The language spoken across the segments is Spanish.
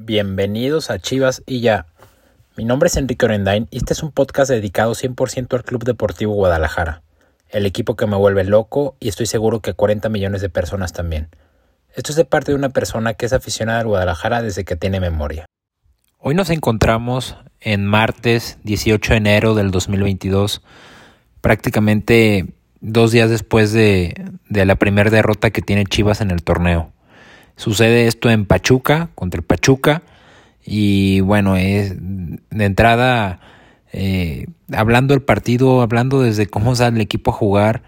Bienvenidos a Chivas y ya. Mi nombre es Enrique Orendain y este es un podcast dedicado 100% al Club Deportivo Guadalajara, el equipo que me vuelve loco y estoy seguro que 40 millones de personas también. Esto es de parte de una persona que es aficionada al Guadalajara desde que tiene memoria. Hoy nos encontramos en martes 18 de enero del 2022, prácticamente dos días después de, de la primera derrota que tiene Chivas en el torneo. Sucede esto en Pachuca, contra el Pachuca. Y bueno, es de entrada, eh, hablando del partido, hablando desde cómo sale el equipo a jugar,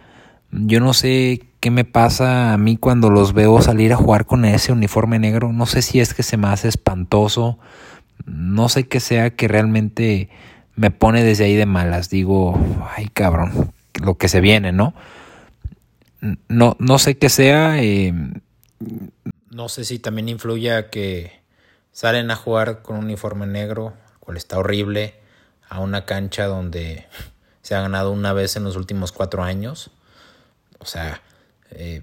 yo no sé qué me pasa a mí cuando los veo salir a jugar con ese uniforme negro. No sé si es que se me hace espantoso, no sé qué sea que realmente me pone desde ahí de malas. Digo, ay cabrón, lo que se viene, ¿no? No, no sé qué sea. Eh, no sé si también influye a que salen a jugar con un uniforme negro, cual está horrible, a una cancha donde se ha ganado una vez en los últimos cuatro años. O sea, eh,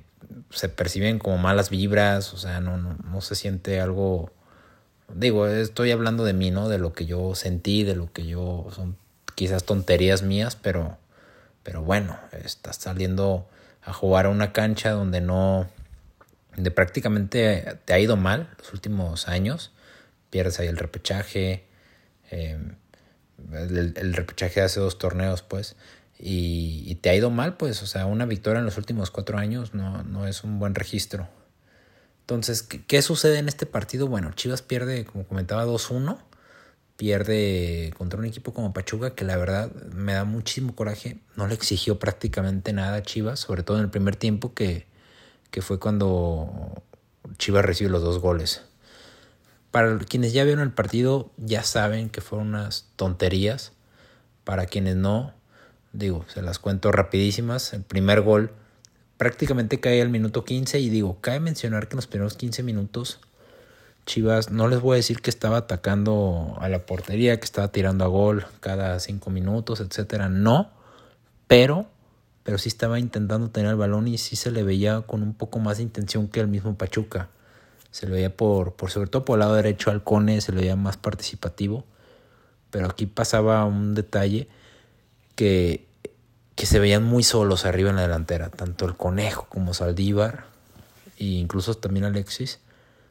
se perciben como malas vibras, o sea, no, no, no se siente algo... Digo, estoy hablando de mí, ¿no? De lo que yo sentí, de lo que yo... Son quizás tonterías mías, pero, pero bueno, estás saliendo a jugar a una cancha donde no de prácticamente te ha ido mal los últimos años. Pierdes ahí el repechaje, em, el, repechaje de hace dos torneos, pues, y, te ha ido mal, pues, o sea, una victoria en los últimos cuatro años no, no es un buen registro. Entonces, ¿qué, ¿qué, sucede en este partido? Bueno, Chivas pierde, como comentaba, 2-1. Pierde contra un equipo como Pachuca que la verdad me da muchísimo coraje. No le exigió prácticamente nada a Chivas, sobre todo en el primer tiempo que que fue cuando Chivas recibió los dos goles. Para quienes ya vieron el partido, ya saben que fueron unas tonterías. Para quienes no, digo, se las cuento rapidísimas. El primer gol prácticamente cae al minuto 15 y digo, cabe mencionar que en los primeros 15 minutos Chivas, no les voy a decir que estaba atacando a la portería, que estaba tirando a gol cada 5 minutos, etcétera, no, pero pero sí estaba intentando tener el balón y sí se le veía con un poco más de intención que el mismo Pachuca. Se le veía por, por sobre todo por el lado derecho al Cone, se le veía más participativo. Pero aquí pasaba un detalle que, que se veían muy solos arriba en la delantera, tanto el Conejo como Saldívar e incluso también Alexis,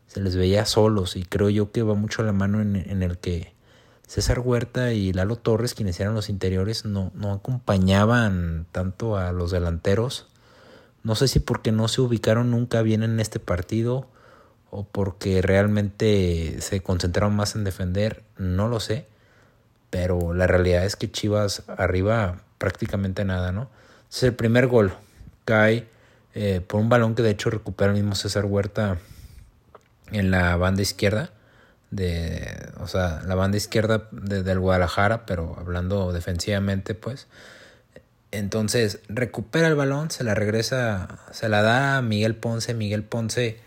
se les veía solos y creo yo que va mucho a la mano en, en el que César Huerta y Lalo Torres, quienes eran los interiores, no, no acompañaban tanto a los delanteros. No sé si porque no se ubicaron nunca bien en este partido o porque realmente se concentraron más en defender, no lo sé. Pero la realidad es que Chivas arriba prácticamente nada, ¿no? Es el primer gol cae eh, por un balón que de hecho recupera el mismo César Huerta en la banda izquierda de, o sea, la banda izquierda de, del Guadalajara, pero hablando defensivamente, pues. Entonces recupera el balón, se la regresa, se la da a Miguel Ponce. Miguel Ponce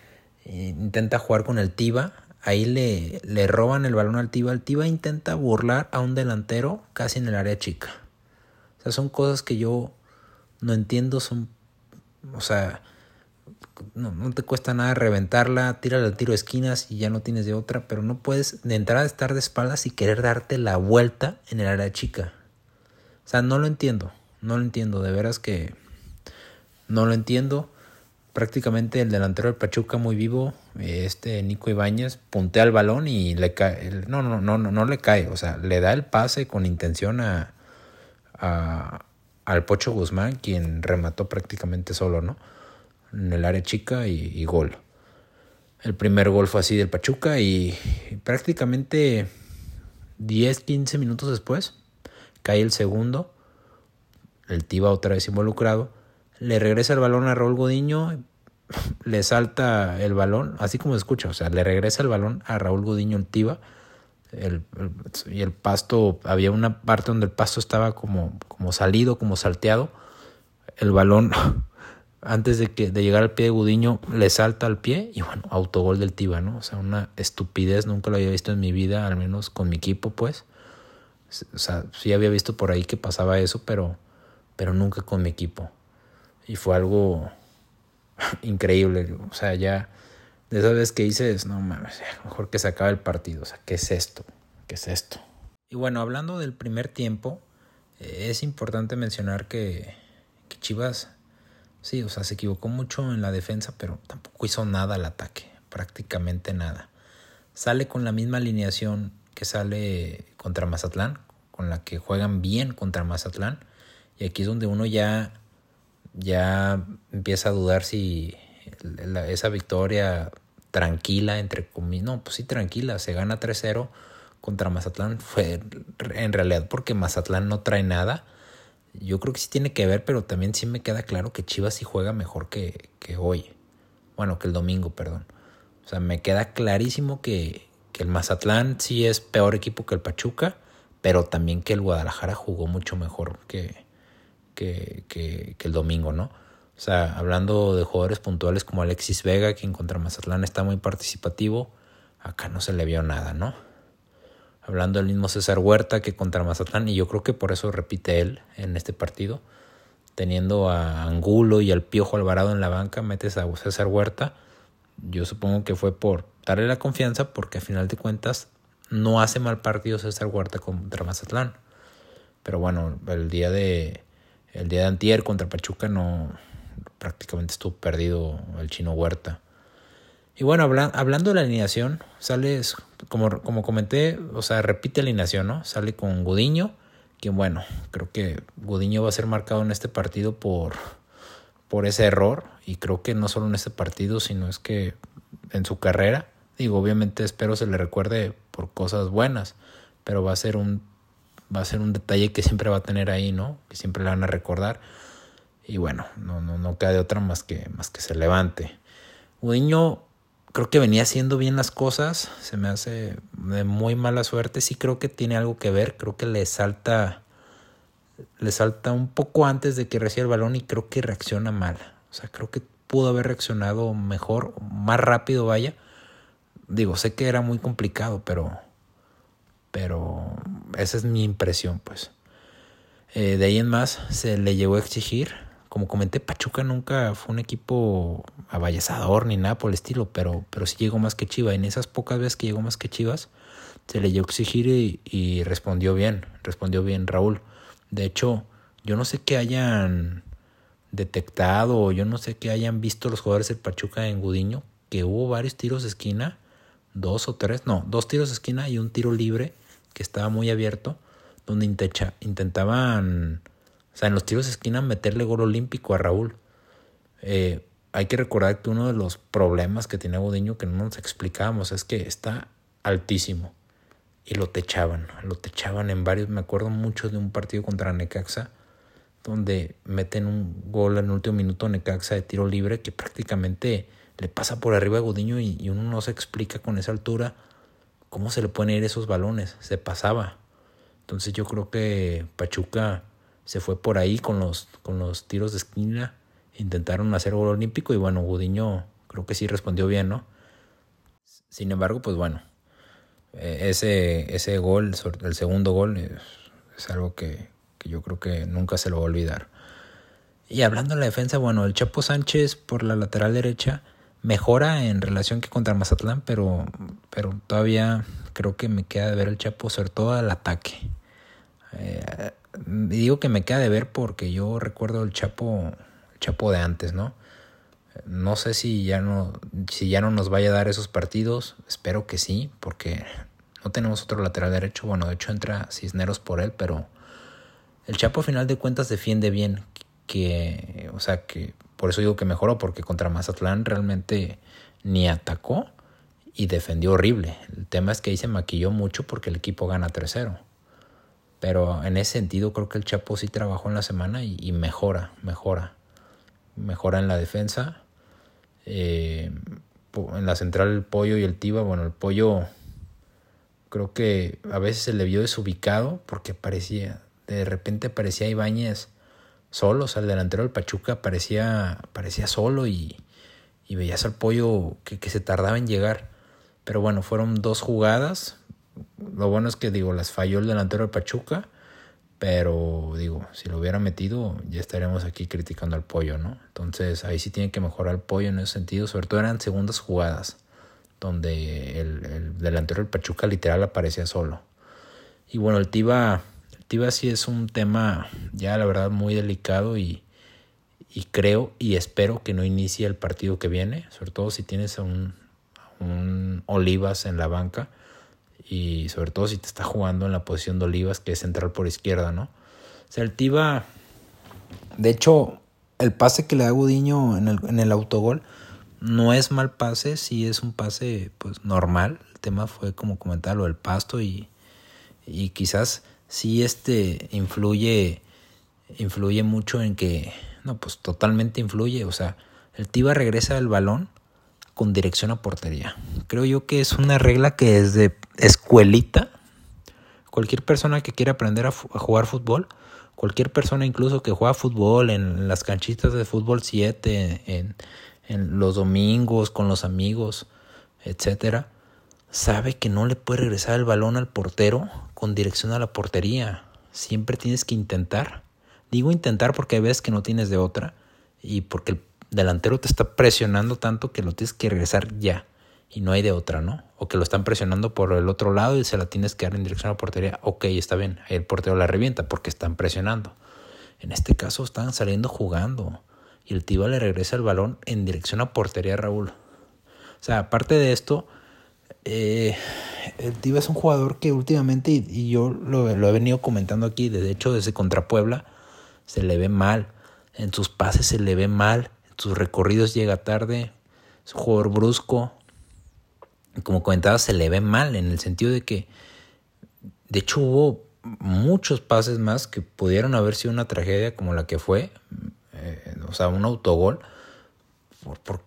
intenta jugar con el Tiba. Ahí le, le roban el balón al Tiba. El Tiba intenta burlar a un delantero casi en el área chica. O sea, son cosas que yo no entiendo. Son, o sea, no, no te cuesta nada reventarla, tírala al tiro de esquinas y ya no tienes de otra, pero no puedes de entrada estar de espaldas y querer darte la vuelta en el área chica. O sea, no lo entiendo, no lo entiendo, de veras que no lo entiendo. Prácticamente el delantero del Pachuca muy vivo, este Nico Ibáñez, puntea el balón y le cae, no, no, no, no, no le cae, o sea, le da el pase con intención a, a al Pocho Guzmán, quien remató prácticamente solo, ¿no? En el área chica y, gol. El primer gol fue así del Pachuca y prácticamente 10, 15 minutos después cae el segundo. El Tiba otra vez involucrado. Le regresa el balón a Raúl Godiño. Le salta el balón, así como se escucha. O sea, le regresa el balón a Raúl Godiño el Tiba. y el pasto, había una parte donde el pasto estaba como, como salido, como salteado. El balón antes de, que, de llegar al pie de Gudiño, le salta al pie y bueno, autogol del Tiba, ¿no? O sea, una estupidez, nunca lo había visto en mi vida, al menos con mi equipo, pues. O sea, sí había visto por ahí que pasaba eso, pero, pero nunca con mi equipo. Y fue algo increíble, o sea, ya de esa vez que dices, no mames, mejor que se acabe el partido. O sea, ¿qué es esto? ¿Qué es esto? Y bueno, hablando del primer tiempo, eh, es importante mencionar que, que Chivas, sí, o sea, se equivocó mucho en la defensa, pero tampoco hizo nada al ataque, prácticamente nada. Sale con la misma alineación que sale contra Mazatlán, con la que juegan bien contra Mazatlán. Y aquí es donde uno ya, ya empieza a dudar si esa victoria tranquila, entre comillas, no, pues sí, tranquila, se gana 3-0 contra Mazatlán, fue en realidad porque Mazatlán no trae nada. Yo creo que sí tiene que ver, pero también sí me queda claro que Chivas sí juega mejor que, que hoy. Bueno, que el domingo, perdón. O sea, me queda clarísimo que, que el Mazatlán sí es peor equipo que el Pachuca, pero también que el Guadalajara jugó mucho mejor que, que, que, que el domingo, ¿no? O sea, hablando de jugadores puntuales como Alexis Vega, quien contra Mazatlán está muy participativo, acá no se le vio nada, ¿no? Hablando del mismo César Huerta que contra Mazatlán, y yo creo que por eso repite él en este partido, teniendo a Angulo y al Piojo Alvarado en la banca, metes a César Huerta. Yo supongo que fue por darle la confianza, porque a final de cuentas no hace mal partido César Huerta contra Mazatlán. Pero bueno, el día de el día de antier contra Pachuca no, prácticamente estuvo perdido el chino Huerta. Y bueno, hablando de la alineación, sale, como, como comenté, o sea, repite alineación, ¿no? Sale con Gudiño, que bueno, creo que Gudiño va a ser marcado en este partido por, por ese error, y creo que no solo en este partido, sino es que en su carrera, digo, obviamente espero se le recuerde por cosas buenas, pero va a ser un va a ser un detalle que siempre va a tener ahí, ¿no? Que siempre le van a recordar. Y bueno, no, no, no queda de otra más que, más que se levante. Gudiño creo que venía haciendo bien las cosas. Se me hace de muy mala suerte. Sí creo que tiene algo que ver. Creo que le salta. Le salta un poco antes de que reciba el balón y creo que reacciona mal. O sea, creo que pudo haber reaccionado mejor, más rápido, vaya. Digo, sé que era muy complicado, pero. Pero esa es mi impresión, pues. Eh, de ahí en más se le llegó a exigir como comenté, Pachuca nunca fue un equipo avallazador ni nada por el estilo, pero, pero sí llegó más que Chivas. En esas pocas veces que llegó más que Chivas, se le llegó a exigir y, respondió bien, respondió bien Raúl. De hecho, yo no sé qué hayan detectado, yo no sé qué hayan visto los jugadores del Pachuca en Gudiño, que hubo varios tiros de esquina, dos o tres, no, dos tiros de esquina y un tiro libre que estaba muy abierto, donde intentaban o sea, en los tiros de esquina meterle gol olímpico a Raúl. Eh, hay que recordar que uno de los problemas que tiene Gudiño que no nos explicábamos es que está altísimo y lo techaban, lo techaban en varios, me acuerdo mucho de un partido contra Necaxa donde meten un gol en el último minuto Necaxa de tiro libre que prácticamente le pasa por arriba a Gudiño y, y uno no se explica con esa altura cómo se le pueden ir esos balones, se pasaba. Entonces yo creo que Pachuca se fue por ahí con los, con los tiros de esquina. Intentaron hacer gol olímpico y bueno, Gudiño creo que sí respondió bien, ¿no? Sin embargo, pues bueno, eh, ese, ese gol, el segundo gol, es, algo que, que, yo creo que nunca se lo va a olvidar. Y hablando de la defensa, bueno, el Chapo Sánchez por la lateral derecha mejora en relación que contra Mazatlán, pero, pero todavía creo que me queda de ver el Chapo, sobre todo al ataque. Eh, digo que me queda de ver porque yo recuerdo el Chapo, el Chapo de antes, ¿no? No sé si ya no, si ya no nos vaya a dar esos partidos. Espero que sí, porque no tenemos otro lateral derecho. Bueno, de hecho entra Cisneros por él, pero el Chapo a final de cuentas defiende bien. Que, o sea, que por eso digo que mejoró, porque contra Mazatlán realmente ni atacó y defendió horrible. El tema es que ahí se maquilló mucho porque el equipo gana 3-0. Pero en ese sentido creo que el Chapo sí trabajó en la semana y, mejora, mejora. Mejora en la defensa. Eh, en la central el pollo y el tiba, bueno, el pollo creo que a veces se le vio desubicado porque parecía, de repente parecía Ibáñez solo, o sea, el delantero del Pachuca parecía, parecía solo y, y veías al pollo que, que se tardaba en llegar. Pero bueno, fueron dos jugadas, lo bueno es que digo, las falló el delantero de Pachuca, Pero digo, si lo hubiera metido, ya estaríamos aquí criticando al pollo, ¿no? Entonces ahí sí tiene que mejorar el pollo en ese sentido. Sobre todo eran segundas jugadas, donde el, el delantero del Pachuca literal aparecía solo. Y bueno, el Tiva, el Tiva sí es un tema ya la verdad muy delicado y, y creo y espero que no inicie el partido que viene, sobre todo si tienes a un, un Olivas en la banca y sobre todo si te está jugando en la posición de Olivas, que es central por izquierda, ¿no? O sea, el Tiva, de hecho, el pase que le da Gudiño en el, en el autogol no es mal pase, sí es un pase pues normal. El tema fue como comentar lo del pasto y, y quizás sí este influye influye mucho en que no pues totalmente influye o sea el Tiva regresa el balón con dirección a portería. Creo yo que es una regla que desde escuelita, cualquier persona que quiera aprender a, jugar fútbol, cualquier persona incluso que juega fútbol en las canchitas de fútbol 7, en, los domingos con los amigos, etcétera, sabe que no le puede regresar el balón al portero con dirección a la portería. Siempre tienes que intentar. Digo intentar porque ves que no tienes de otra y porque el delantero te está presionando tanto que lo tienes que regresar ya y no hay de otra, ¿no? O que lo están presionando por el otro lado y se la tienes que dar en dirección a la portería. Ok, está bien, el portero la revienta porque están presionando. En este caso están saliendo jugando y el Tiva le regresa el balón en dirección a portería a Raúl. O sea, aparte de esto, eh, el Tiva es un jugador que últimamente, y, yo lo, lo, he venido comentando aquí, de hecho desde contra Puebla, se le ve mal. En sus pases se le ve mal sus recorridos llega tarde, es un jugador brusco. Como comentaba, se le ve mal en el sentido de que, de hecho, hubo muchos pases más que pudieron haber sido una tragedia como la que fue, eh, o sea, un autogol, por,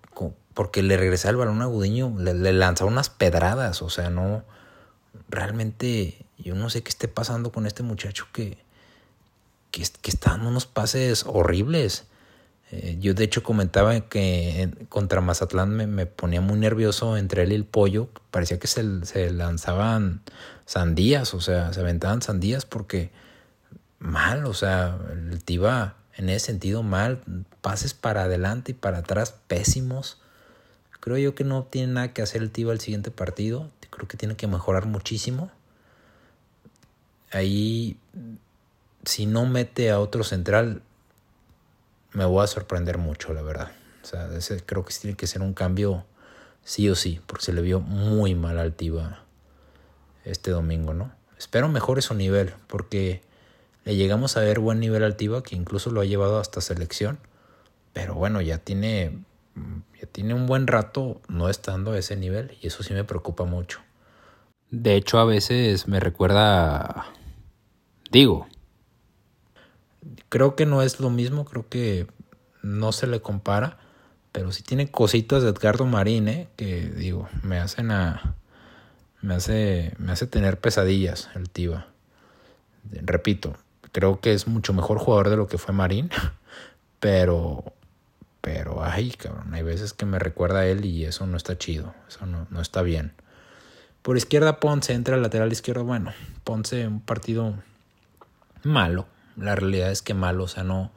porque le regresaba el balón a Gudiño, le, le lanzaba unas pedradas, o sea, no, realmente yo no sé qué esté pasando con este muchacho que, que, que está dando unos pases horribles. Eh, yo de hecho comentaba que contra Mazatlán me, ponía muy nervioso entre él y el pollo. Parecía que se, se lanzaban sandías, o sea, se aventaban sandías porque mal, o sea, el Tiba en ese sentido mal, pases para adelante y para atrás pésimos. Creo yo que no tiene nada que hacer el Tiba el siguiente partido. Creo que tiene que mejorar muchísimo. Ahí, si no mete a otro central, me voy a sorprender mucho, la verdad. O sea, creo que tiene que ser un cambio sí o sí, porque se le vio muy mal al Tiva este domingo, ¿no? Espero mejore su nivel, porque le llegamos a ver buen nivel al Tiva, que incluso lo ha llevado hasta selección. Pero bueno, ya tiene, ya tiene un buen rato no estando a ese nivel, y eso sí me preocupa mucho. De hecho, a veces me recuerda, digo, Creo que no es lo mismo, creo que no se le compara, pero sí tiene cositas de Edgardo Marín, ¿eh? que digo, me hacen a me hace me hace tener pesadillas el Tiva. Repito, creo que es mucho mejor jugador de lo que fue Marín, pero pero ay, cabrón, hay veces que me recuerda a él y eso no está chido, eso no, no está bien. Por izquierda Ponce entra al lateral izquierdo, bueno, Ponce un partido malo, la realidad es que malo, o sea, no,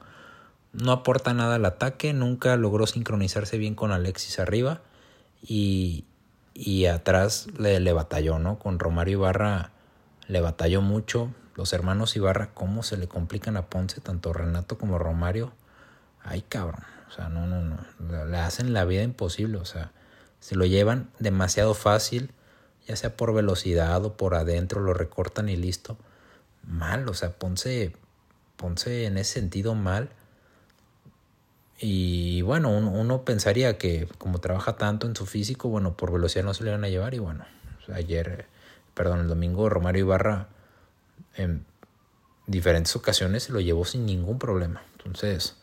no aporta nada al ataque, nunca logró sincronizarse bien con Alexis arriba y, y atrás le, le, batalló, ¿no? Con Romario Ibarra le batalló mucho. Los hermanos Ibarra, cómo se le complican a Ponce, tanto Renato como Romario. Ay, cabrón. O sea, no, no, no. Le hacen la vida imposible. O sea, se lo llevan demasiado fácil, ya sea por velocidad o por adentro, lo recortan y listo. Mal, o sea, Ponce Ponce en ese sentido mal. Y bueno, uno, pensaría que como trabaja tanto en su físico, bueno, por velocidad no se le van a llevar. Y bueno, ayer, perdón, el domingo Romario Ibarra en diferentes ocasiones se lo llevó sin ningún problema. Entonces,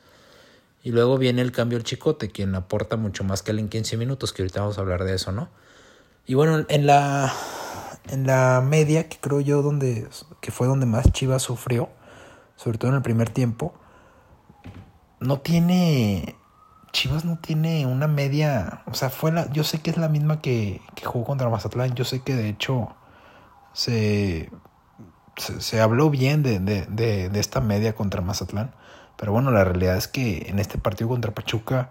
y luego viene el cambio el Chicote, quien aporta mucho más que él en 15 minutos, que ahorita vamos a hablar de eso, ¿no? Y bueno, en la, en la media, que creo yo donde, que fue donde más Chivas sufrió, sobre todo en el primer tiempo, no tiene. Chivas no tiene una media. O sea, fue la. Yo sé que es la misma que, jugó contra Mazatlán. Yo sé que de hecho se. se, habló bien de, de, de, de, esta media contra Mazatlán. Pero bueno, la realidad es que en este partido contra Pachuca,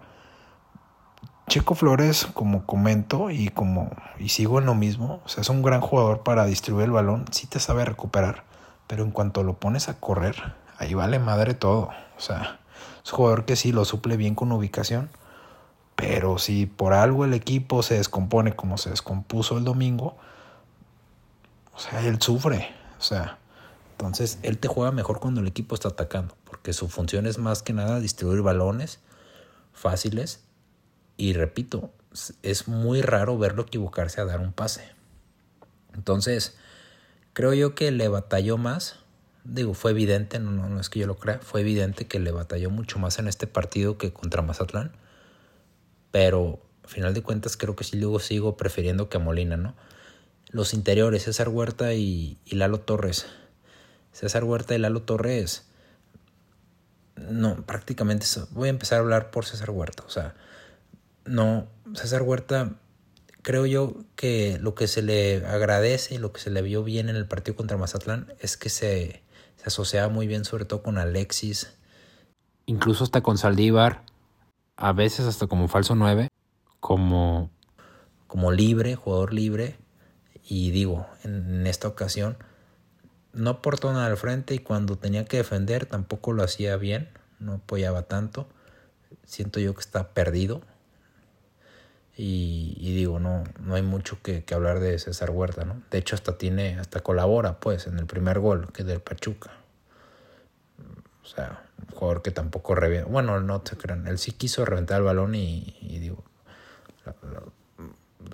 Checo Flores, como comento y como y sigo en lo mismo, o sea, es un gran jugador para distribuir el balón, sí te sabe recuperar, pero en cuanto lo pones a correr, ahí vale madre todo. O sea, es un jugador que sí lo suple bien con ubicación, pero si por algo el equipo se descompone como se descompuso el domingo, o sea, él sufre. O sea, entonces él te juega mejor cuando el equipo está atacando, porque su función es más que nada distribuir balones fáciles. Y repito, es muy raro verlo equivocarse a dar un pase. Entonces, creo yo que le batalló más. Digo, fue evidente, no, no, es que yo lo crea, fue evidente que le batalló mucho más en este partido que contra Mazatlán. Pero, al final de cuentas, creo que sí luego sigo prefiriendo que Molina, ¿no? Los interiores, César Huerta y, y Lalo Torres. César Huerta y Lalo Torres. No, prácticamente voy a empezar a hablar por César Huerta. O sea, no, César Huerta, creo yo que lo que se le agradece y lo que se le vio bien en el partido contra Mazatlán es que se, se asociaba muy bien, sobre todo con Alexis. Incluso hasta con Saldívar, a veces hasta como falso 9, como, como libre, jugador libre. Y digo, en esta ocasión no aportó nada al frente y cuando tenía que defender tampoco lo hacía bien, no apoyaba tanto. Siento yo que está perdido. Y, digo, no, no hay mucho que, hablar de César Huerta, ¿no? De hecho, hasta tiene, hasta colabora, pues, en el primer gol, que es del Pachuca. O sea, un jugador que tampoco revienta. Bueno, no se crean. Él sí quiso reventar el balón y, digo,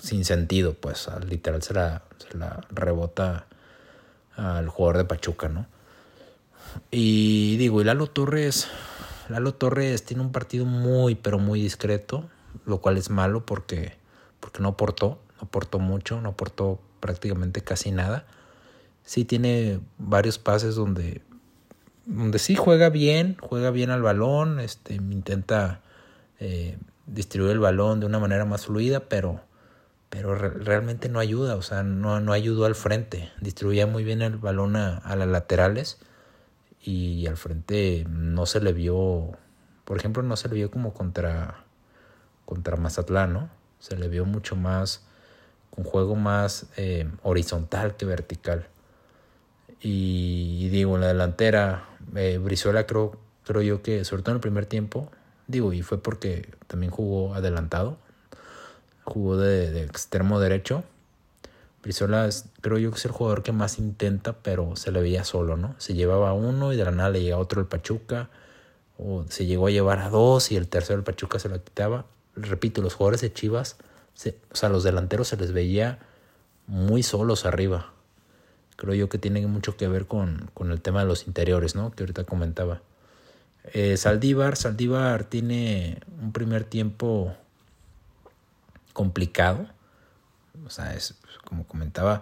sin sentido, pues, literal se la, se la rebota al jugador de Pachuca, ¿no? Y digo, y Lalo Torres, Lalo Torres tiene un partido muy, pero muy discreto, lo cual es malo porque, porque no aportó, no aportó mucho, no aportó prácticamente casi nada. Sí tiene varios pases donde, donde sí juega bien, juega bien al balón, este, intenta eh, distribuir el balón de una manera más fluida, pero pero realmente no ayuda, o sea, no, no ayudó al frente. Distribuía muy bien el balón a, las laterales y al frente no se le vio, por ejemplo, no se le vio como contra, contra Mazatlán, ¿no? Se le vio mucho más, con juego más eh, horizontal que vertical. Y, digo, en la delantera, eh, Brizuela creo, creo yo que, sobre todo en el primer tiempo, digo, y fue porque también jugó adelantado, jugó de, extremo derecho. Brizola creo yo que es el jugador que más intenta, pero se le veía solo, ¿no? Se llevaba uno y de la nada le llega otro el Pachuca, o se llegó a llevar a dos y el tercero el Pachuca se lo quitaba. Repito, los jugadores de Chivas, o sea, los delanteros se les veía muy solos arriba. Creo yo que tiene mucho que ver con, con el tema de los interiores, ¿no? Que ahorita comentaba. Eh, Saldívar, Saldívar tiene un primer tiempo complicado. O sea, es como comentaba,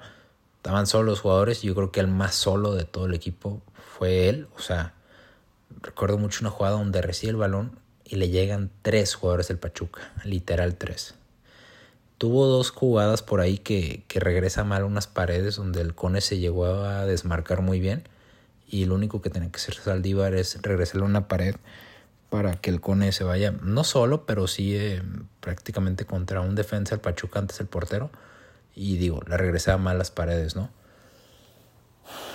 estaban solos los jugadores. Yo creo que el más solo de todo el equipo fue él. O sea, recuerdo mucho una jugada donde recibe el balón y le llegan tres jugadores del Pachuca, literal tres. Tuvo dos jugadas por ahí que, que regresa mal unas paredes donde el Cone se llegó a desmarcar muy bien y lo único que tiene que hacer Saldívar es regresarle a una pared para que el Cone se vaya, no solo, pero sí eh, prácticamente contra un defensa el Pachuca antes el portero. Y digo, le regresaba mal las paredes, ¿no?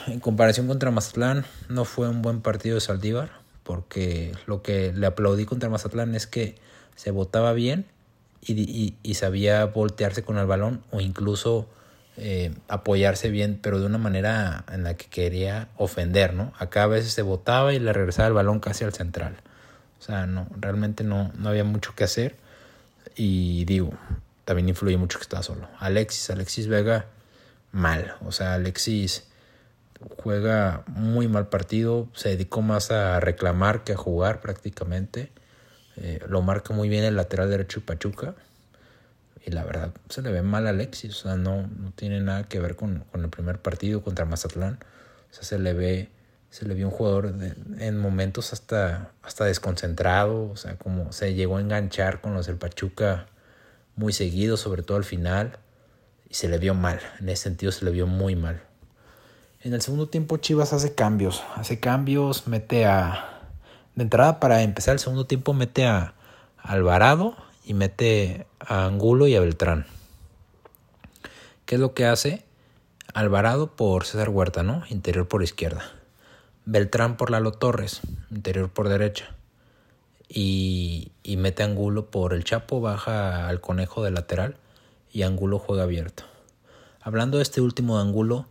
En comparación contra Mazatlán, no fue un buen partido de Saldívar, porque lo que le aplaudí contra Mazatlán es que se botaba bien y, y, sabía voltearse con el balón o incluso eh, apoyarse bien, pero de una manera en la que quería ofender, ¿no? Acá a veces se botaba y le regresaba el balón casi al central. O sea, no, realmente no, no había mucho que hacer. Y digo, también influye mucho que estaba solo. Alexis, Alexis Vega, mal. O sea, Alexis juega muy mal partido. Se dedicó más a reclamar que a jugar prácticamente. Eh, lo marca muy bien el lateral derecho y Pachuca. Y la verdad, se le ve mal a Alexis. O sea, no, no tiene nada que ver con, con el primer partido contra Mazatlán. O sea, se le ve se le vio un jugador en momentos hasta, hasta desconcentrado, o sea, como se llegó a enganchar con los del Pachuca muy seguido, sobre todo al final, y se le vio mal, en ese sentido se le vio muy mal. En el segundo tiempo Chivas hace cambios, hace cambios, mete a... De entrada para empezar el segundo tiempo mete a Alvarado y mete a Angulo y a Beltrán. ¿Qué es lo que hace? Alvarado por César Huerta, ¿no? Interior por izquierda. Beltrán por Lalo Torres, interior por derecha. Y, y mete Angulo por el Chapo, baja al conejo de lateral y Angulo juega abierto. Hablando de este último de Angulo,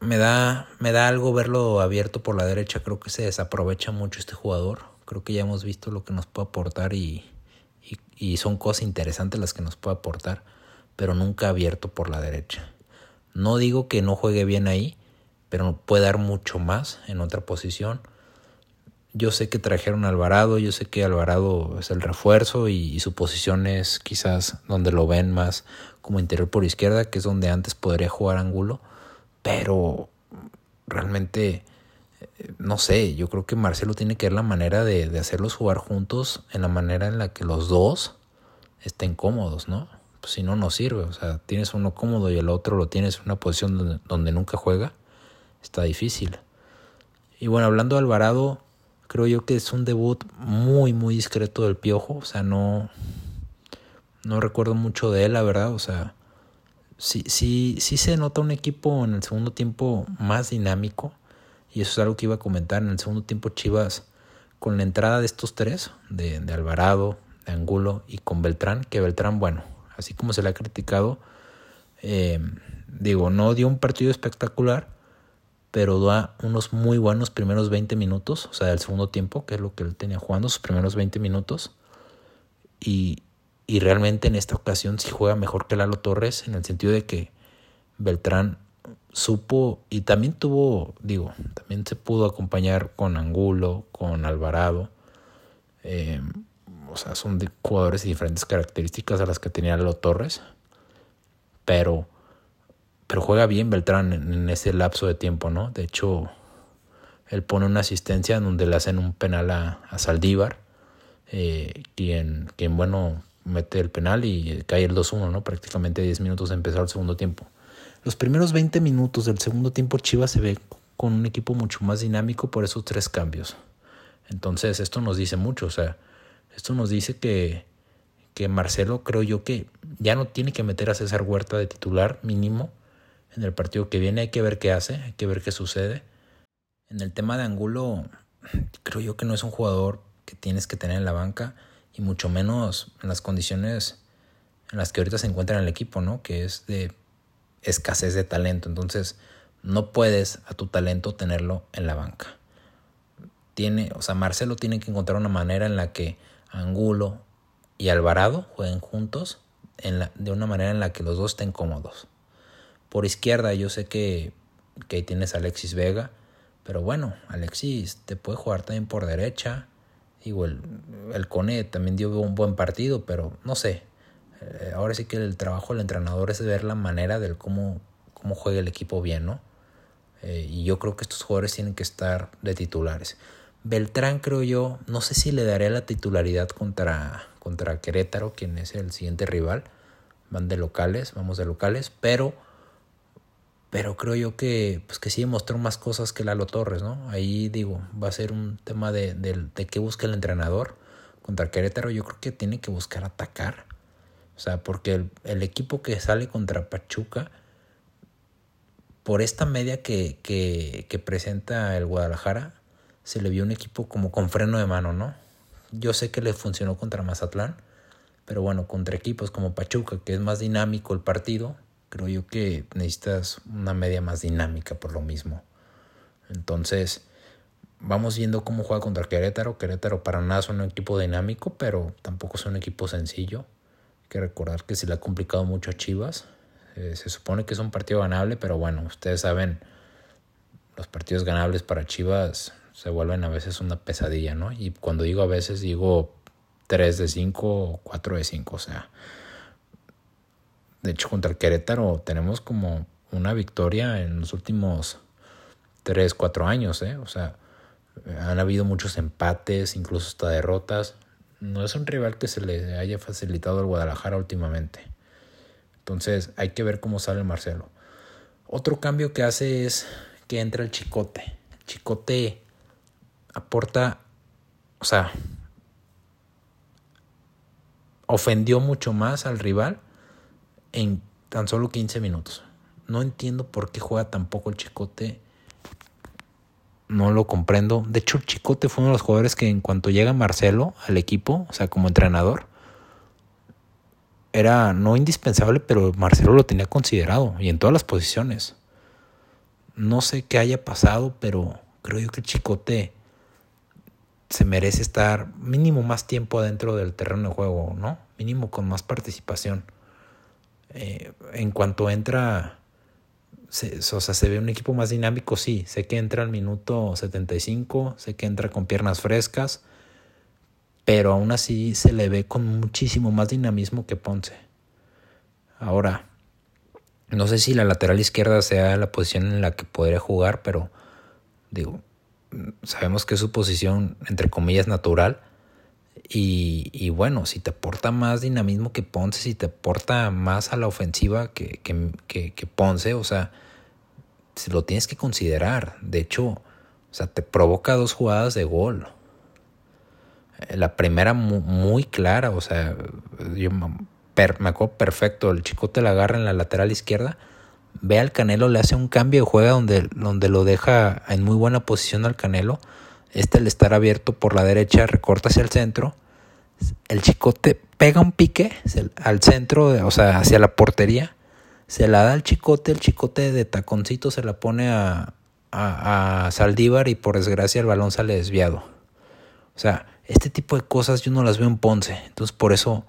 me da, me da algo verlo abierto por la derecha. Creo que se desaprovecha mucho este jugador. Creo que ya hemos visto lo que nos puede aportar y, y, son cosas interesantes las que nos puede aportar, pero nunca abierto por la derecha. No digo que no juegue bien ahí, pero puede dar mucho más en otra posición. Yo sé que trajeron a Alvarado, yo sé que Alvarado es el refuerzo y, su posición es quizás donde lo ven más como interior por izquierda, que es donde antes podría jugar Angulo, pero realmente eh, no sé, yo creo que Marcelo tiene que ver la manera de, de, hacerlos jugar juntos en la manera en la que los dos estén cómodos, ¿no? Pues si no, no sirve. O sea, tienes uno cómodo y el otro lo tienes en una posición donde, donde nunca juega, está difícil. Y bueno, hablando de Alvarado, creo yo que es un debut muy, muy discreto del Piojo. O sea, no, no recuerdo mucho de él, la verdad. O sea, sí, sí, sí se nota un equipo en el segundo tiempo más dinámico y eso es algo que iba a comentar en el segundo tiempo Chivas con la entrada de estos tres, de, de Alvarado, de Angulo y con Beltrán, que Beltrán, bueno, así como se le ha criticado, eh, digo, no dio un partido espectacular, pero da unos muy buenos primeros 20 minutos, o sea, del segundo tiempo, que es lo que él tenía jugando, sus primeros 20 minutos. Y, y realmente en esta ocasión sí juega mejor que Lalo Torres, en el sentido de que Beltrán supo y también tuvo, digo, también se pudo acompañar con Angulo, con Alvarado. Eh, o sea, son jugadores de diferentes características a las que tenía Lalo Torres. Pero, pero juega bien Beltrán en, ese lapso de tiempo, ¿no? De hecho, él pone una asistencia en donde le hacen un penal a, Saldívar. Eh, quien, quien, bueno, mete el penal y cae el 2-1, ¿no? Prácticamente 10 minutos de empezar el segundo tiempo. Los primeros 20 minutos del segundo tiempo Chivas se ve con un equipo mucho más dinámico por esos tres cambios. Entonces esto nos dice mucho, o sea, esto nos dice que, que Marcelo creo yo que ya no tiene que meter a César Huerta de titular mínimo en el partido que viene, hay que ver qué hace, hay que ver qué sucede. En el tema de Angulo, creo yo que no es un jugador que tienes que tener en la banca y mucho menos en las condiciones en las que ahorita se encuentra en el equipo, ¿no? Que es de escasez de talento. Entonces, no puedes a tu talento tenerlo en la banca. Tiene, o sea, Marcelo tiene que encontrar una manera en la que Angulo y Alvarado jueguen juntos en la, de una manera en la que los dos estén cómodos. Por izquierda yo sé que, que ahí tienes a Alexis Vega, pero bueno, Alexis te puede jugar también por derecha. El, el Cone también dio un buen partido, pero no sé, eh, ahora sí que el trabajo del entrenador es ver la manera del cómo, cómo juega el equipo bien, ¿no? Eh, y yo creo que estos jugadores tienen que estar de titulares. Beltrán, creo yo, no sé si le daré la titularidad contra, contra Querétaro, quien es el siguiente rival. Van de locales, vamos de locales, pero, pero creo yo que, pues que sí demostró más cosas que Lalo Torres, ¿no? Ahí digo, va a ser un tema de, de, de qué busca el entrenador. Contra Querétaro yo creo que tiene que buscar atacar o sea, porque el, equipo que sale contra Pachuca, por esta media que, que, que, presenta el Guadalajara, se le vio un equipo como con freno de mano, ¿no? Yo sé que le funcionó contra Mazatlán, pero bueno, contra equipos como Pachuca, que es más dinámico el partido, creo yo que necesitas una media más dinámica por lo mismo. Entonces, vamos viendo cómo juega contra Querétaro. Querétaro para nada es un equipo dinámico, pero tampoco es un equipo sencillo que recordar que se le ha complicado mucho a Chivas. Eh, se supone que es un partido ganable, pero bueno, ustedes saben, los partidos ganables para Chivas se vuelven a veces una pesadilla, ¿no? Y cuando digo a veces digo 3 de 5 o 4 de 5, o sea. De hecho, contra el Querétaro tenemos como una victoria en los últimos 3, 4 años, ¿eh? O sea, han habido muchos empates, incluso hasta derrotas no es un rival que se le haya facilitado al Guadalajara últimamente. Entonces hay que ver cómo sale Marcelo. Otro cambio que hace es que entra el chicote. El chicote aporta, o sea, ofendió mucho más al rival en tan solo 15 minutos. No entiendo por qué juega tan poco el chicote. No lo comprendo. De hecho, el Chicote fue uno de los jugadores que en cuanto llega Marcelo al equipo, o sea, como entrenador, era no indispensable, pero Marcelo lo tenía considerado y en todas las posiciones. No sé qué haya pasado, pero creo yo que el Chicote se merece estar mínimo más tiempo adentro del terreno de juego, ¿no? Mínimo con más participación. Eh, en cuanto entra, se, o sea, se ve un equipo más dinámico, sí. Sé que entra al minuto 75, sé que entra con piernas frescas, pero aún así se le ve con muchísimo más dinamismo que Ponce. Ahora, no sé si la lateral izquierda sea la posición en la que podría jugar, pero digo, sabemos que es su posición, entre comillas, natural. Y, bueno, si te aporta más dinamismo que Ponce, si te aporta más a la ofensiva que, que, que Ponce, o sea, si lo tienes que considerar. De hecho, o sea, te provoca dos jugadas de gol. La primera muy, clara, o sea, yo me acuerdo perfecto, el chicote la agarra en la lateral izquierda, ve al Canelo, le hace un cambio de juega donde, donde lo deja en muy buena posición al Canelo, este al estar abierto por la derecha recorta hacia el centro, el chicote pega un pique al centro, o sea, hacia la portería, se la da al chicote, el chicote de taconcito se la pone a, a, a Saldívar y por desgracia el balón sale desviado. O sea, este tipo de cosas yo no las veo en Ponce. Entonces por eso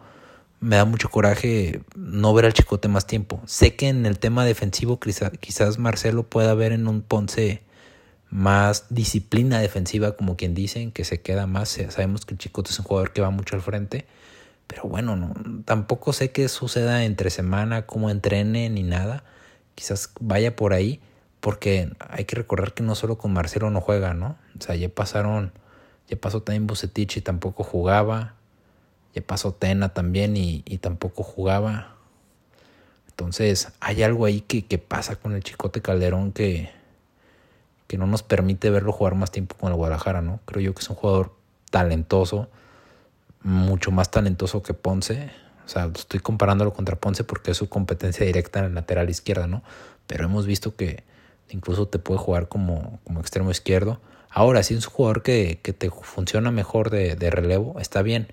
me da mucho coraje no ver al Chicote más tiempo. Sé que en el tema defensivo quizás Marcelo pueda ver en un Ponce más disciplina defensiva, como quien dicen, que se queda más. Sabemos que el Chicote es un jugador que va mucho al frente. Pero bueno, no, tampoco sé qué suceda entre semana, cómo entrene ni nada. Quizás vaya por ahí, porque hay que recordar que no solo con Marcelo no juega, ¿no? O sea, ya pasaron ya pasó también Bucetich y tampoco jugaba. Ya pasó Tena también y, tampoco jugaba. Entonces, hay algo ahí que, pasa con el Chicote Calderón que, que no nos permite verlo jugar más tiempo con el Guadalajara, ¿no? Creo yo que es un jugador talentoso, mucho más talentoso que Ponce. O sea, estoy comparándolo contra Ponce porque es su competencia directa en el lateral izquierda, ¿no? Pero hemos visto que incluso te puede jugar como, como extremo izquierdo. Ahora, si es un jugador que, te funciona mejor de, relevo, está bien.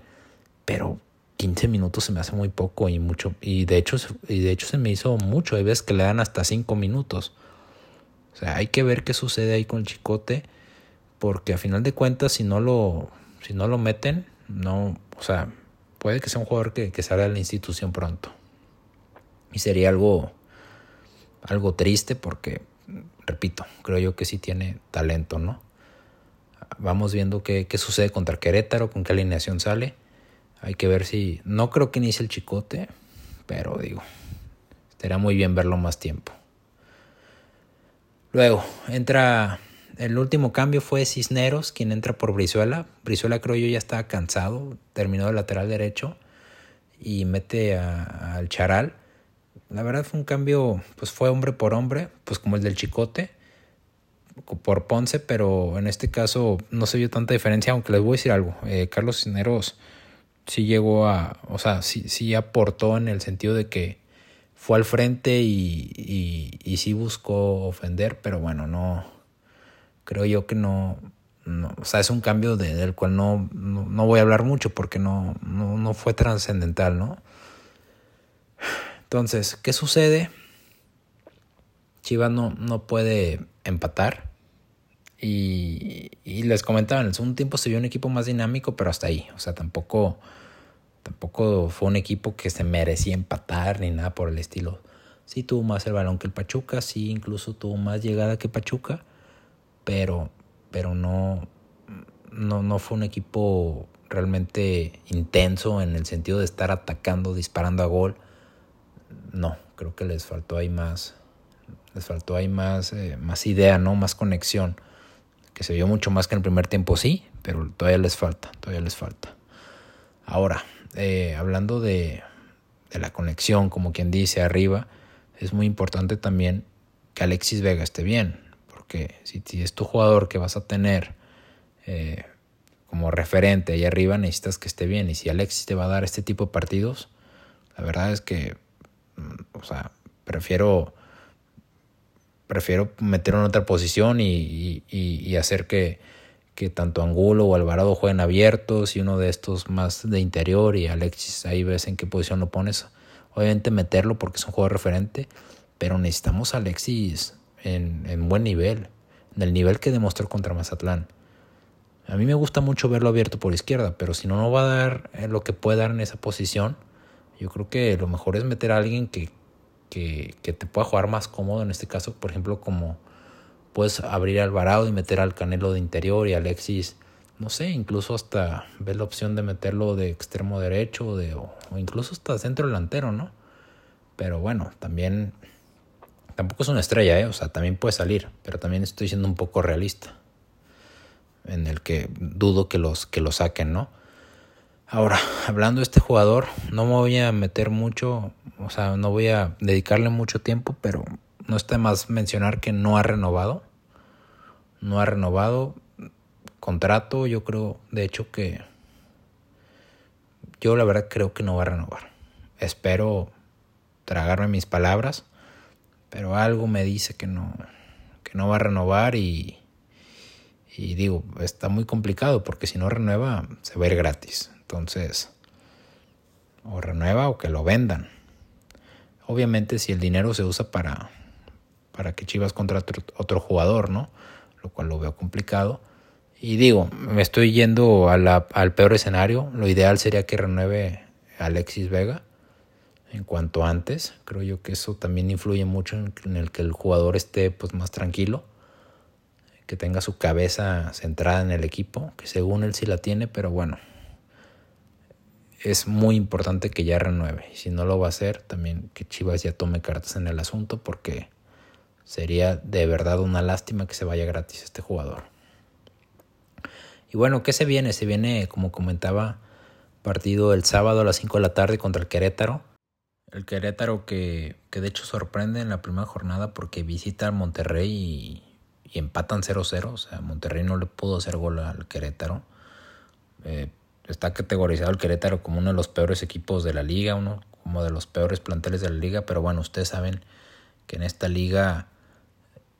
Pero 15 minutos se me hace muy poco y mucho. Y de hecho, y de hecho se me hizo mucho. Hay veces que le dan hasta 5 minutos. O sea, hay que ver qué sucede ahí con el chicote. Porque a final de cuentas, si no lo, si no lo meten, no. O sea, puede que sea un jugador que, que salga de la institución pronto. Y sería algo, algo triste porque, repito, creo yo que sí tiene talento, ¿no? Vamos viendo qué, qué sucede contra Querétaro, con qué alineación sale. Hay que ver si... No creo que inicie el chicote, pero digo, estaría muy bien verlo más tiempo. Luego, entra... El último cambio fue Cisneros, quien entra por Brizuela. Brizuela creo yo ya estaba cansado, terminó el lateral derecho y mete al Charal. La verdad fue un cambio, pues fue hombre por hombre, pues como el del Chicote por Ponce, pero en este caso no se vio tanta diferencia, aunque les voy a decir algo. Eh, Carlos Cisneros sí llegó a, o sea, sí, sí aportó en el sentido de que fue al frente y, y, y sí buscó ofender, pero bueno, no, creo yo que no, no o sea, es un cambio de, del cual no, no, voy a hablar mucho porque no, no, no fue trascendental, ¿no? Entonces, ¿qué sucede? Chivas no, no puede empatar. Y, les comentaba, en el segundo tiempo se vio un equipo más dinámico, pero hasta ahí. O sea, tampoco, tampoco fue un equipo que se merecía empatar ni nada por el estilo. Sí tuvo más el balón que el Pachuca, sí incluso tuvo más llegada que Pachuca, pero, pero no, no, no fue un equipo realmente intenso en el sentido de estar atacando, disparando a gol. No, creo que les faltó ahí más, les faltó ahí más, eh, más idea, ¿no? Más conexión. Que se vio mucho más que en el primer tiempo, sí, pero todavía les falta, todavía les falta. Ahora, eh, hablando de, la conexión, como quien dice arriba, es muy importante también que Alexis Vega esté bien, porque si, es tu jugador que vas a tener eh, como referente ahí arriba, necesitas que esté bien. Y si Alexis te va a dar este tipo de partidos, la verdad es que, mm, o sea, prefiero, prefiero meterlo en otra posición y, hacer que, que, tanto Angulo o Alvarado jueguen abiertos y uno de estos más de interior y Alexis ahí ves en qué posición lo pones. Obviamente meterlo porque es un juego referente, pero necesitamos a Alexis en, en buen nivel, en el nivel que demostró contra Mazatlán. A mí me gusta mucho verlo abierto por izquierda, pero si no, no va a dar eh, lo que puede dar en esa posición. Yo creo que lo mejor es meter a alguien que, que, que te pueda jugar más cómodo. En este caso, por ejemplo, como puedes abrir a Alvarado y meter al Canelo de interior y Alexis, no sé, incluso hasta ver la opción de meterlo de extremo derecho de, o, o incluso hasta centro delantero, ¿no? Pero bueno, también tampoco es una estrella, ¿eh? O sea, también puede salir, pero también estoy siendo un poco realista en el que dudo que los, que lo saquen, ¿no? Ahora, hablando de este jugador, no me voy a meter mucho, o sea, no voy a dedicarle mucho tiempo, pero no está más mencionar que no ha renovado. No ha renovado contrato, yo creo, de hecho que yo la verdad creo que no va a renovar. Espero tragarme mis palabras, pero algo me dice que no que no va a renovar y y digo, está muy complicado porque si no renueva, se va a ir gratis. Entonces, o renueva o que lo vendan. Obviamente si el dinero se usa para, para que Chivas contrate otro jugador, ¿no? Lo cual lo veo complicado. Y digo, me estoy yendo al peor escenario. Lo ideal sería que renueve Alexis Vega en cuanto antes. Creo yo que eso también influye mucho en, el que el jugador esté pues, más tranquilo que tenga su cabeza centrada en el equipo, que según él sí la tiene, pero bueno, es muy importante que ya renueve. Si no lo va a hacer, también que Chivas ya tome cartas en el asunto, porque sería de verdad una lástima que se vaya gratis este jugador. Y bueno, ¿qué se viene? Se viene, como comentaba, partido el sábado a las 5 de la tarde contra el Querétaro. El Querétaro que, que de hecho sorprende en la primera jornada porque visita al Monterrey y y empatan 0-0. O sea, Monterrey no le pudo hacer gol al Querétaro. Eh, está categorizado el Querétaro como uno de los peores equipos de la liga, uno como de los peores planteles de la liga, pero bueno, ustedes saben que en esta liga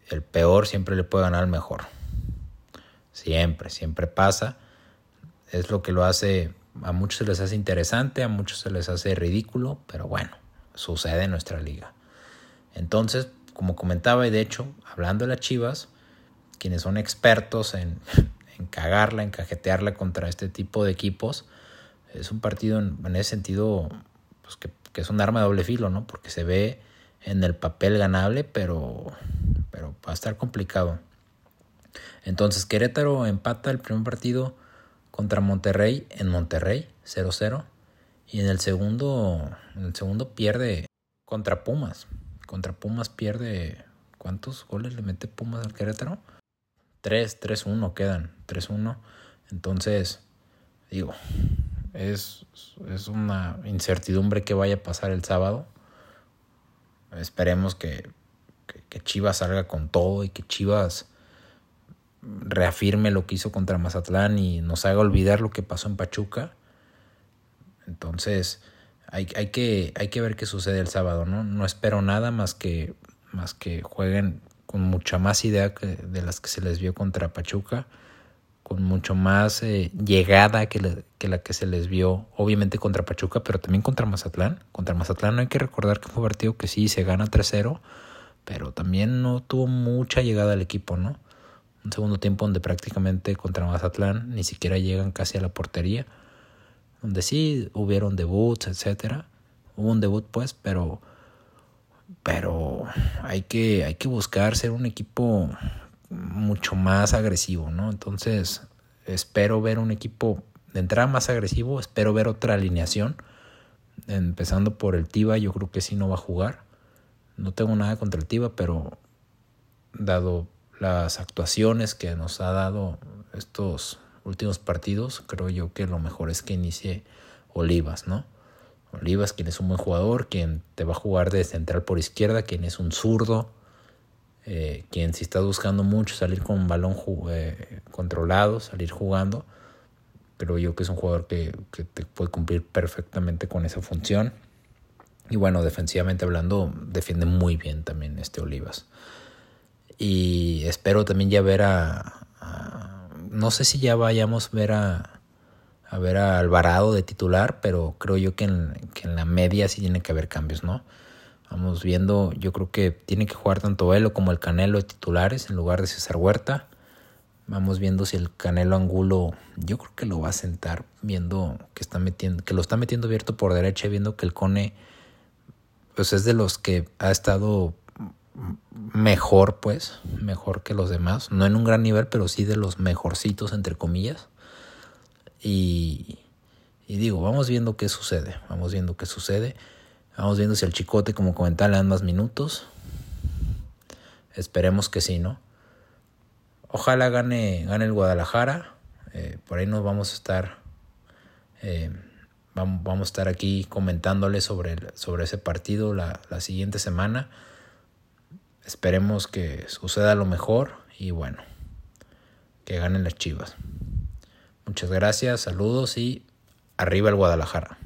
el peor siempre le puede ganar al mejor. Siempre, siempre pasa. Es lo que lo hace, a muchos se les hace interesante, a muchos se les hace ridículo, pero bueno, sucede en nuestra liga. Entonces, como comentaba, y de hecho, hablando de las Chivas, quienes son expertos en, cagarla, en cajetearla contra este tipo de equipos, es un partido en, ese sentido pues que, es un arma de doble filo, ¿no? Porque se ve en el papel ganable, pero, pero va a estar complicado. Entonces Querétaro empata el primer partido contra Monterrey en Monterrey, 0-0. Y en el segundo, en el segundo pierde contra Pumas. Contra Pumas pierde. ¿Cuántos goles le mete Pumas al Querétaro? 3, 3-1 quedan, 3-1. Entonces, digo, es, es una incertidumbre que vaya a pasar el sábado. Esperemos que, que, Chivas salga con todo y que Chivas reafirme lo que hizo contra Mazatlán y nos haga olvidar lo que pasó en Pachuca. Entonces, hay, hay, que, hay que ver qué sucede el sábado, ¿no? No espero nada más que, más que jueguen con mucha más idea que de las que se les vio contra Pachuca, con mucho más eh, llegada que, la que se les vio, obviamente contra Pachuca, pero también contra Mazatlán. Contra Mazatlán no hay que recordar que fue un partido que sí se gana 3-0, pero también no tuvo mucha llegada al equipo, ¿no? Un segundo tiempo donde prácticamente contra Mazatlán ni siquiera llegan casi a la portería, donde sí hubieron debuts, etcétera. Hubo un debut pues, pero pero hay que, hay que buscar ser un equipo mucho más agresivo, ¿no? Entonces, espero ver un equipo de entrada más agresivo, espero ver otra alineación, empezando por el Tiva, yo creo que sí no va a jugar. No tengo nada contra el Tiva, pero dado las actuaciones que nos ha dado estos últimos partidos, creo yo que lo mejor es que inicie Olivas, ¿no? Olivas, quien es un buen jugador, quien te va a jugar de central por izquierda, quien es un zurdo, Eh, quien si está buscando mucho salir con un balón eh, controlado, salir jugando, creo yo que es un jugador que, que te puede cumplir perfectamente con esa función. Y bueno, defensivamente hablando, defiende muy bien también este Olivas. Y espero también ya ver a, no sé si ya vayamos a ver a, a ver a Alvarado de titular, pero creo yo que en, que en la media sí tiene que haber cambios, ¿no? Vamos viendo, yo creo que tiene que jugar tanto él como el Canelo de titulares en lugar de César Huerta. Vamos viendo si el Canelo Angulo, yo creo que lo va a sentar, viendo que está metiendo, que lo está metiendo abierto por derecha, viendo que el Cone, pues es de los que ha estado mejor, pues, mejor que los demás. No en un gran nivel, pero sí de los mejorcitos, entre comillas. Y, y digo, vamos viendo qué sucede, vamos viendo qué sucede. Vamos viendo si al chicote, como comentaba, le dan más minutos. Esperemos que sí, ¿no? Ojalá gane, gane el Guadalajara. Eh, por ahí nos vamos a estar. Eh, vamos, vamos, a estar aquí comentándole sobre, sobre ese partido la, la siguiente semana. Esperemos que suceda lo mejor y bueno, que ganen las chivas. Muchas gracias, saludos y arriba el Guadalajara.